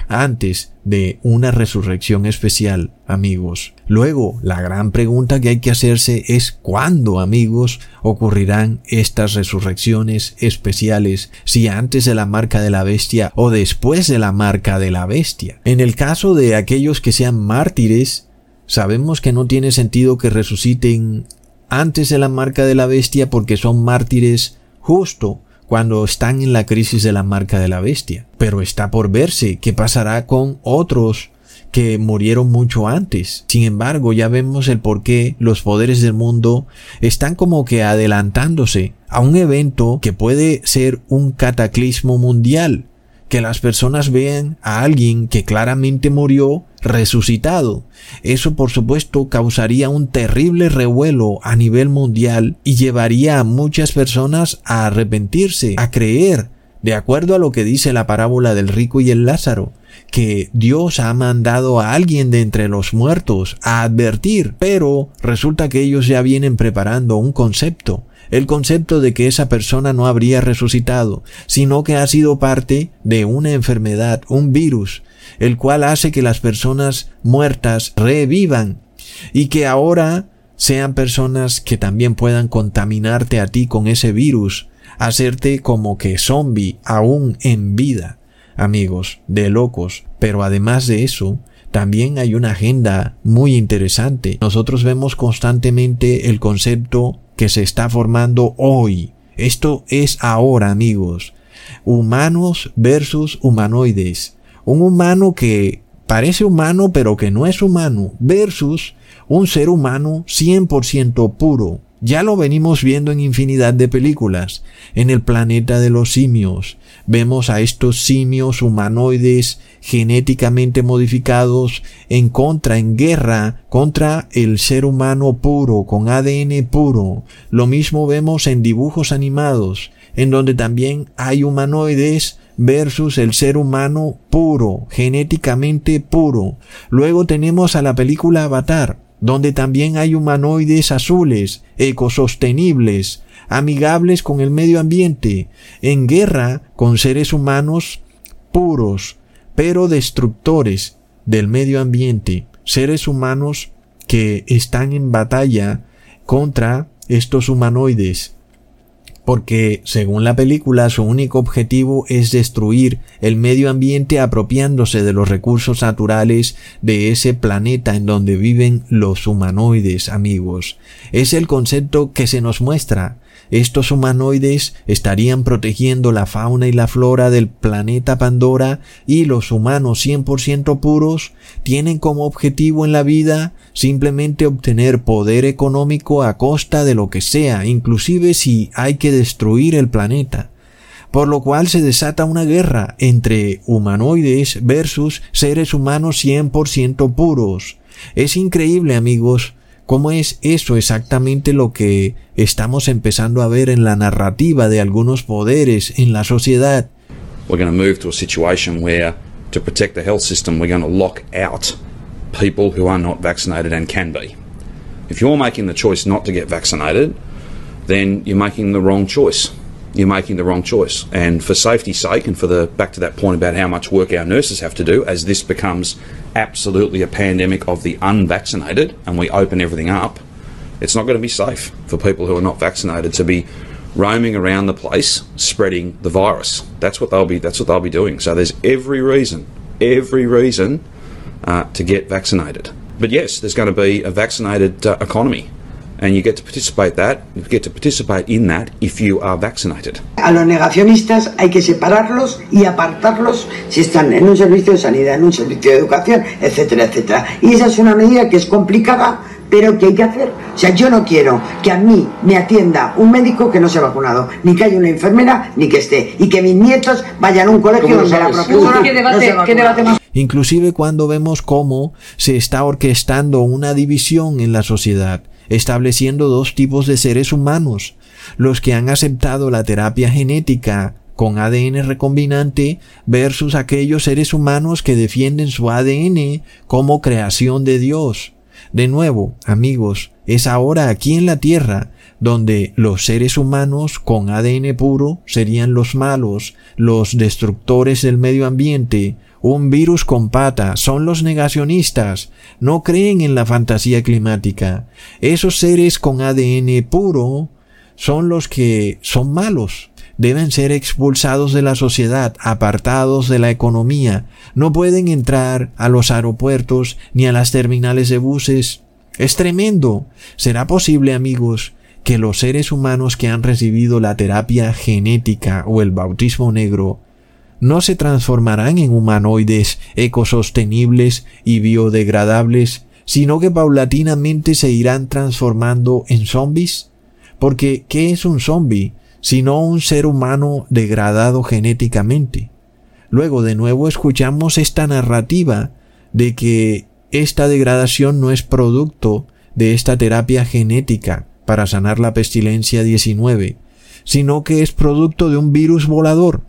antes de una resurrección especial, amigos. Luego, la gran pregunta que hay que hacerse es cuándo, amigos, ocurrirán estas resurrecciones especiales, si antes de la marca de la bestia o después de la marca de la bestia. En el caso de aquellos que sean mártires, sabemos que no tiene sentido que resuciten antes de la marca de la bestia porque son mártires justo cuando están en la crisis de la marca de la bestia. Pero está por verse qué pasará con otros que murieron mucho antes. Sin embargo, ya vemos el por qué los poderes del mundo están como que adelantándose a un evento que puede ser un cataclismo mundial que las personas vean a alguien que claramente murió resucitado. Eso por supuesto causaría un terrible revuelo a nivel mundial y llevaría a muchas personas a arrepentirse, a creer, de acuerdo a lo que dice la parábola del rico y el Lázaro, que Dios ha mandado a alguien de entre los muertos a advertir, pero resulta que ellos ya vienen preparando un concepto, el concepto de que esa persona no habría resucitado, sino que ha sido parte de una enfermedad, un virus, el cual hace que las personas muertas revivan y que ahora sean personas que también puedan contaminarte a ti con ese virus, hacerte como que zombie aún en vida. Amigos, de locos, pero además de eso, también hay una agenda muy interesante. Nosotros vemos constantemente el concepto que se está formando hoy. Esto es ahora, amigos. Humanos versus humanoides. Un humano que parece humano pero que no es humano versus un ser humano 100% puro. Ya lo venimos viendo en infinidad de películas. En el planeta de los simios vemos a estos simios humanoides genéticamente modificados en contra, en guerra contra el ser humano puro, con ADN puro. Lo mismo vemos en dibujos animados, en donde también hay humanoides versus el ser humano puro, genéticamente puro. Luego tenemos a la película Avatar, donde también hay humanoides azules, ecosostenibles, amigables con el medio ambiente, en guerra con seres humanos puros, pero destructores del medio ambiente, seres humanos que están en batalla contra estos humanoides porque según la película su único objetivo es destruir el medio ambiente apropiándose de los recursos naturales de ese planeta en donde viven los humanoides amigos. Es el concepto que se nos muestra estos humanoides estarían protegiendo la fauna y la flora del planeta Pandora y los humanos 100% puros tienen como objetivo en la vida simplemente obtener poder económico a costa de lo que sea, inclusive si hay que destruir el planeta. Por lo cual se desata una guerra entre humanoides versus seres humanos 100% puros. Es increíble amigos, ¿Cómo es eso exactamente lo que estamos empezando a ver en la narrativa de algunos poderes en la sociedad? We're going to move to a situation where, to protect the health system, we're going to lock out people who are not vaccinated and can be. If you're making the choice not to get vaccinated, then you're making the wrong choice. You're making the wrong choice. And for safety's sake, and for the back to that point about how much work our nurses have to do, as this becomes absolutely a pandemic of the unvaccinated and we open everything up, it's not going to be safe for people who are not vaccinated to be roaming around the place spreading the virus. That's what they'll be. That's what they'll be doing. So there's every reason, every reason uh, to get vaccinated. But yes, there's going to be a vaccinated uh, economy. And you get to participate that, you get to participate in that if you are vaccinated. A los negacionistas hay que separarlos y apartarlos si están en un servicio de sanidad, en un servicio de educación, etcétera, etcétera. Y esa es una medida que es complicada, pero que hay que hacer. O sea, yo no quiero que a mí me atienda un médico que no se ha vacunado, ni que haya una enfermera, ni que esté, y que mis nietos vayan a un colegio donde la profesora ¿Qué debate, no se ¿qué debate más? Inclusive cuando vemos cómo se está orquestando una división en la sociedad estableciendo dos tipos de seres humanos, los que han aceptado la terapia genética con ADN recombinante versus aquellos seres humanos que defienden su ADN como creación de Dios. De nuevo, amigos, es ahora aquí en la Tierra donde los seres humanos con ADN puro serían los malos, los destructores del medio ambiente, un virus con pata, son los negacionistas, no creen en la fantasía climática. Esos seres con ADN puro son los que son malos. Deben ser expulsados de la sociedad, apartados de la economía. No pueden entrar a los aeropuertos ni a las terminales de buses. Es tremendo. ¿Será posible, amigos, que los seres humanos que han recibido la terapia genética o el bautismo negro no se transformarán en humanoides ecosostenibles y biodegradables, sino que paulatinamente se irán transformando en zombies? Porque, ¿qué es un zombie? Sino un ser humano degradado genéticamente. Luego de nuevo escuchamos esta narrativa de que esta degradación no es producto de esta terapia genética para sanar la pestilencia 19, sino que es producto de un virus volador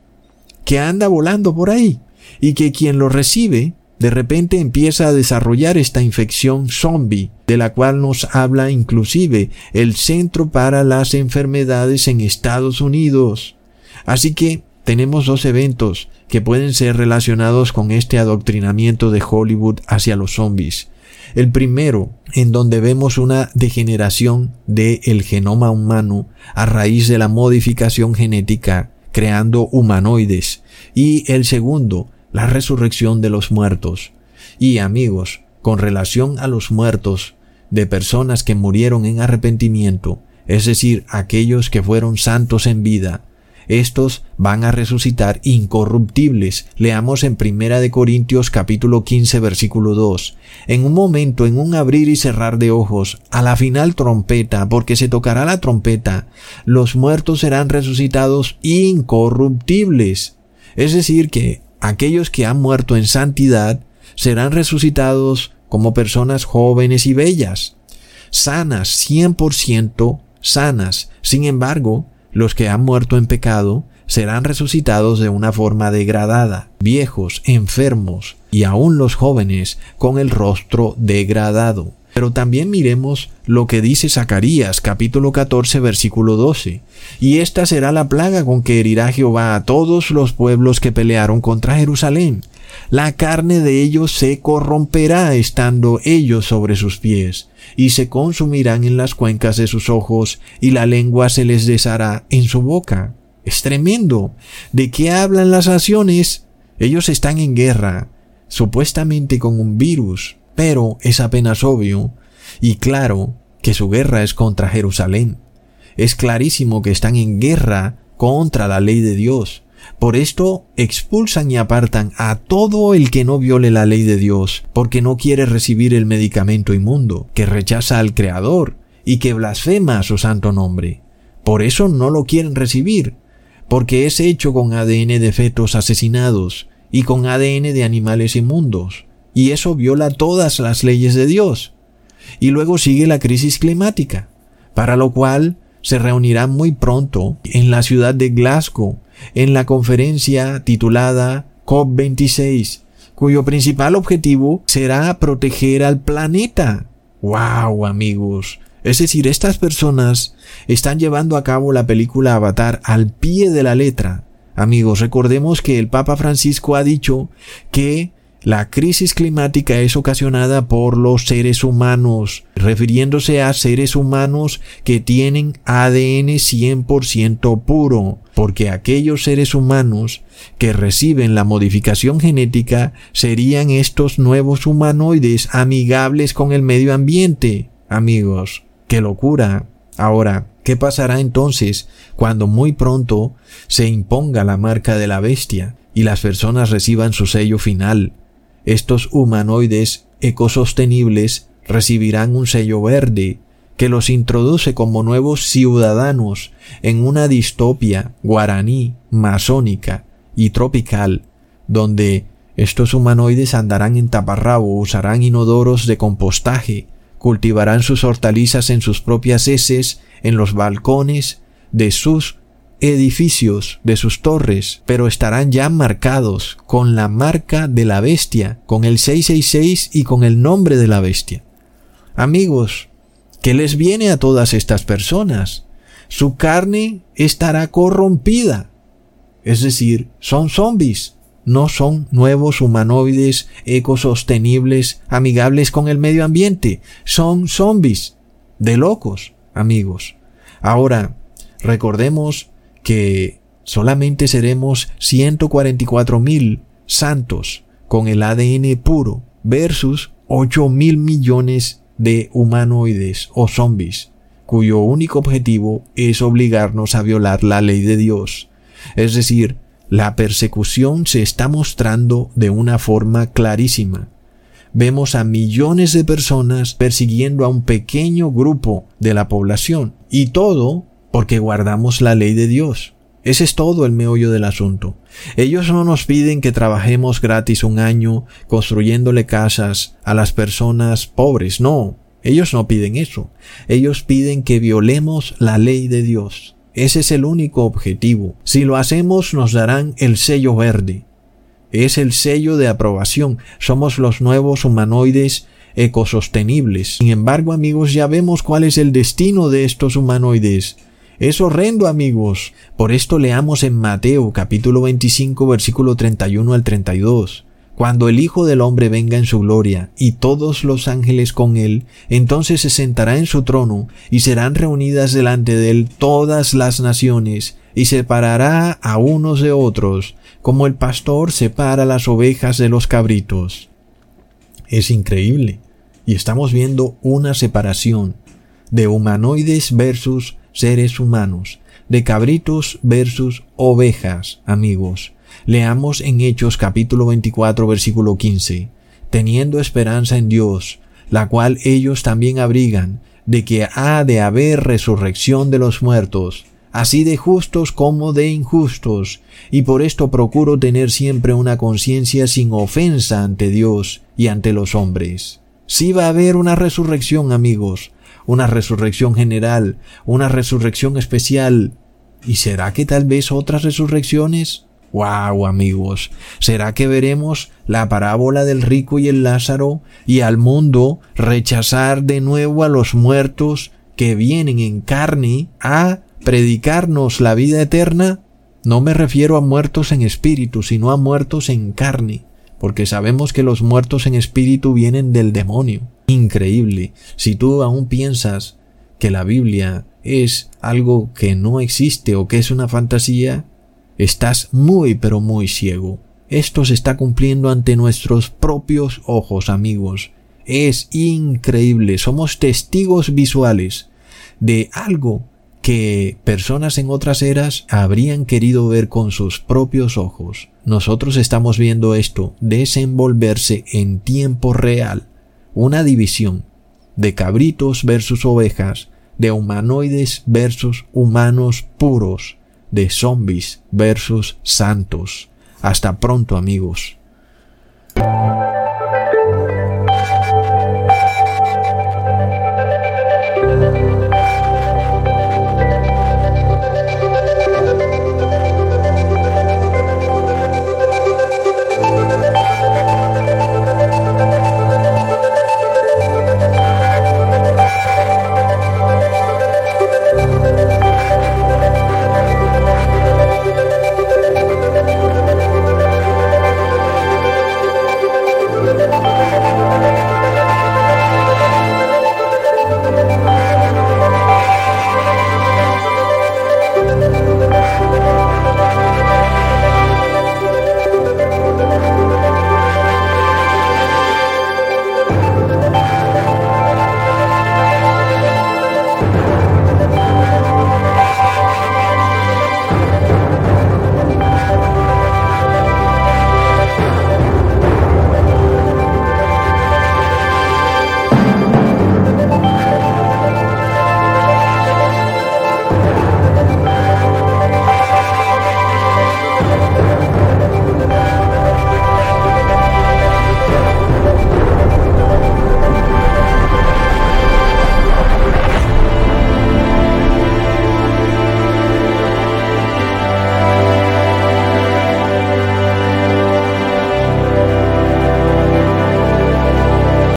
que anda volando por ahí y que quien lo recibe de repente empieza a desarrollar esta infección zombie, de la cual nos habla inclusive el Centro para las Enfermedades en Estados Unidos. Así que tenemos dos eventos que pueden ser relacionados con este adoctrinamiento de Hollywood hacia los zombies. El primero, en donde vemos una degeneración del genoma humano a raíz de la modificación genética creando humanoides. Y el segundo, la resurrección de los muertos. Y amigos, con relación a los muertos de personas que murieron en arrepentimiento, es decir, aquellos que fueron santos en vida, estos van a resucitar incorruptibles. Leamos en Primera de Corintios capítulo 15 versículo 2. En un momento, en un abrir y cerrar de ojos, a la final trompeta, porque se tocará la trompeta, los muertos serán resucitados incorruptibles. Es decir, que aquellos que han muerto en santidad serán resucitados como personas jóvenes y bellas, sanas, 100% sanas. Sin embargo, los que han muerto en pecado serán resucitados de una forma degradada, viejos, enfermos y aún los jóvenes con el rostro degradado. Pero también miremos lo que dice Zacarías capítulo 14 versículo 12. Y esta será la plaga con que herirá Jehová a todos los pueblos que pelearon contra Jerusalén. La carne de ellos se corromperá estando ellos sobre sus pies, y se consumirán en las cuencas de sus ojos, y la lengua se les deshará en su boca. Es tremendo. ¿De qué hablan las naciones? Ellos están en guerra, supuestamente con un virus, pero es apenas obvio y claro que su guerra es contra Jerusalén. es clarísimo que están en guerra contra la ley de Dios. Por esto expulsan y apartan a todo el que no viole la ley de Dios, porque no quiere recibir el medicamento inmundo, que rechaza al Creador y que blasfema su santo nombre. Por eso no lo quieren recibir, porque es hecho con ADN de fetos asesinados y con ADN de animales inmundos, y eso viola todas las leyes de Dios. Y luego sigue la crisis climática, para lo cual se reunirán muy pronto en la ciudad de Glasgow en la conferencia titulada COP26, cuyo principal objetivo será proteger al planeta. ¡Wow, amigos! Es decir, estas personas están llevando a cabo la película Avatar al pie de la letra. Amigos, recordemos que el Papa Francisco ha dicho que la crisis climática es ocasionada por los seres humanos, refiriéndose a seres humanos que tienen ADN 100% puro, porque aquellos seres humanos que reciben la modificación genética serían estos nuevos humanoides amigables con el medio ambiente. Amigos, qué locura. Ahora, ¿qué pasará entonces cuando muy pronto se imponga la marca de la bestia y las personas reciban su sello final? Estos humanoides ecosostenibles recibirán un sello verde que los introduce como nuevos ciudadanos en una distopia guaraní, masónica y tropical, donde estos humanoides andarán en taparrabo, usarán inodoros de compostaje, cultivarán sus hortalizas en sus propias heces, en los balcones de sus edificios de sus torres, pero estarán ya marcados con la marca de la bestia, con el 666 y con el nombre de la bestia. Amigos, ¿qué les viene a todas estas personas? Su carne estará corrompida. Es decir, son zombies, no son nuevos humanoides ecosostenibles, amigables con el medio ambiente, son zombies, de locos, amigos. Ahora, recordemos que solamente seremos 144 mil santos con el ADN puro versus 8 mil millones de humanoides o zombies cuyo único objetivo es obligarnos a violar la ley de Dios. Es decir, la persecución se está mostrando de una forma clarísima. Vemos a millones de personas persiguiendo a un pequeño grupo de la población y todo porque guardamos la ley de Dios. Ese es todo el meollo del asunto. Ellos no nos piden que trabajemos gratis un año construyéndole casas a las personas pobres, no. Ellos no piden eso. Ellos piden que violemos la ley de Dios. Ese es el único objetivo. Si lo hacemos nos darán el sello verde. Es el sello de aprobación. Somos los nuevos humanoides ecosostenibles. Sin embargo, amigos, ya vemos cuál es el destino de estos humanoides. Es horrendo, amigos. Por esto leamos en Mateo capítulo 25 versículo 31 al 32. Cuando el Hijo del Hombre venga en su gloria y todos los ángeles con él, entonces se sentará en su trono y serán reunidas delante de él todas las naciones y separará a unos de otros, como el pastor separa las ovejas de los cabritos. Es increíble. Y estamos viendo una separación de humanoides versus seres humanos, de cabritos versus ovejas, amigos. Leamos en Hechos capítulo 24 versículo 15, teniendo esperanza en Dios, la cual ellos también abrigan, de que ha de haber resurrección de los muertos, así de justos como de injustos, y por esto procuro tener siempre una conciencia sin ofensa ante Dios y ante los hombres. Si va a haber una resurrección, amigos, una resurrección general, una resurrección especial. ¿Y será que tal vez otras resurrecciones? ¡Wow, amigos! ¿Será que veremos la parábola del rico y el Lázaro y al mundo rechazar de nuevo a los muertos que vienen en carne a predicarnos la vida eterna? No me refiero a muertos en espíritu, sino a muertos en carne, porque sabemos que los muertos en espíritu vienen del demonio increíble. Si tú aún piensas que la Biblia es algo que no existe o que es una fantasía, estás muy pero muy ciego. Esto se está cumpliendo ante nuestros propios ojos, amigos. Es increíble. Somos testigos visuales de algo que personas en otras eras habrían querido ver con sus propios ojos. Nosotros estamos viendo esto desenvolverse en tiempo real, una división de cabritos versus ovejas, de humanoides versus humanos puros, de zombies versus santos. Hasta pronto amigos.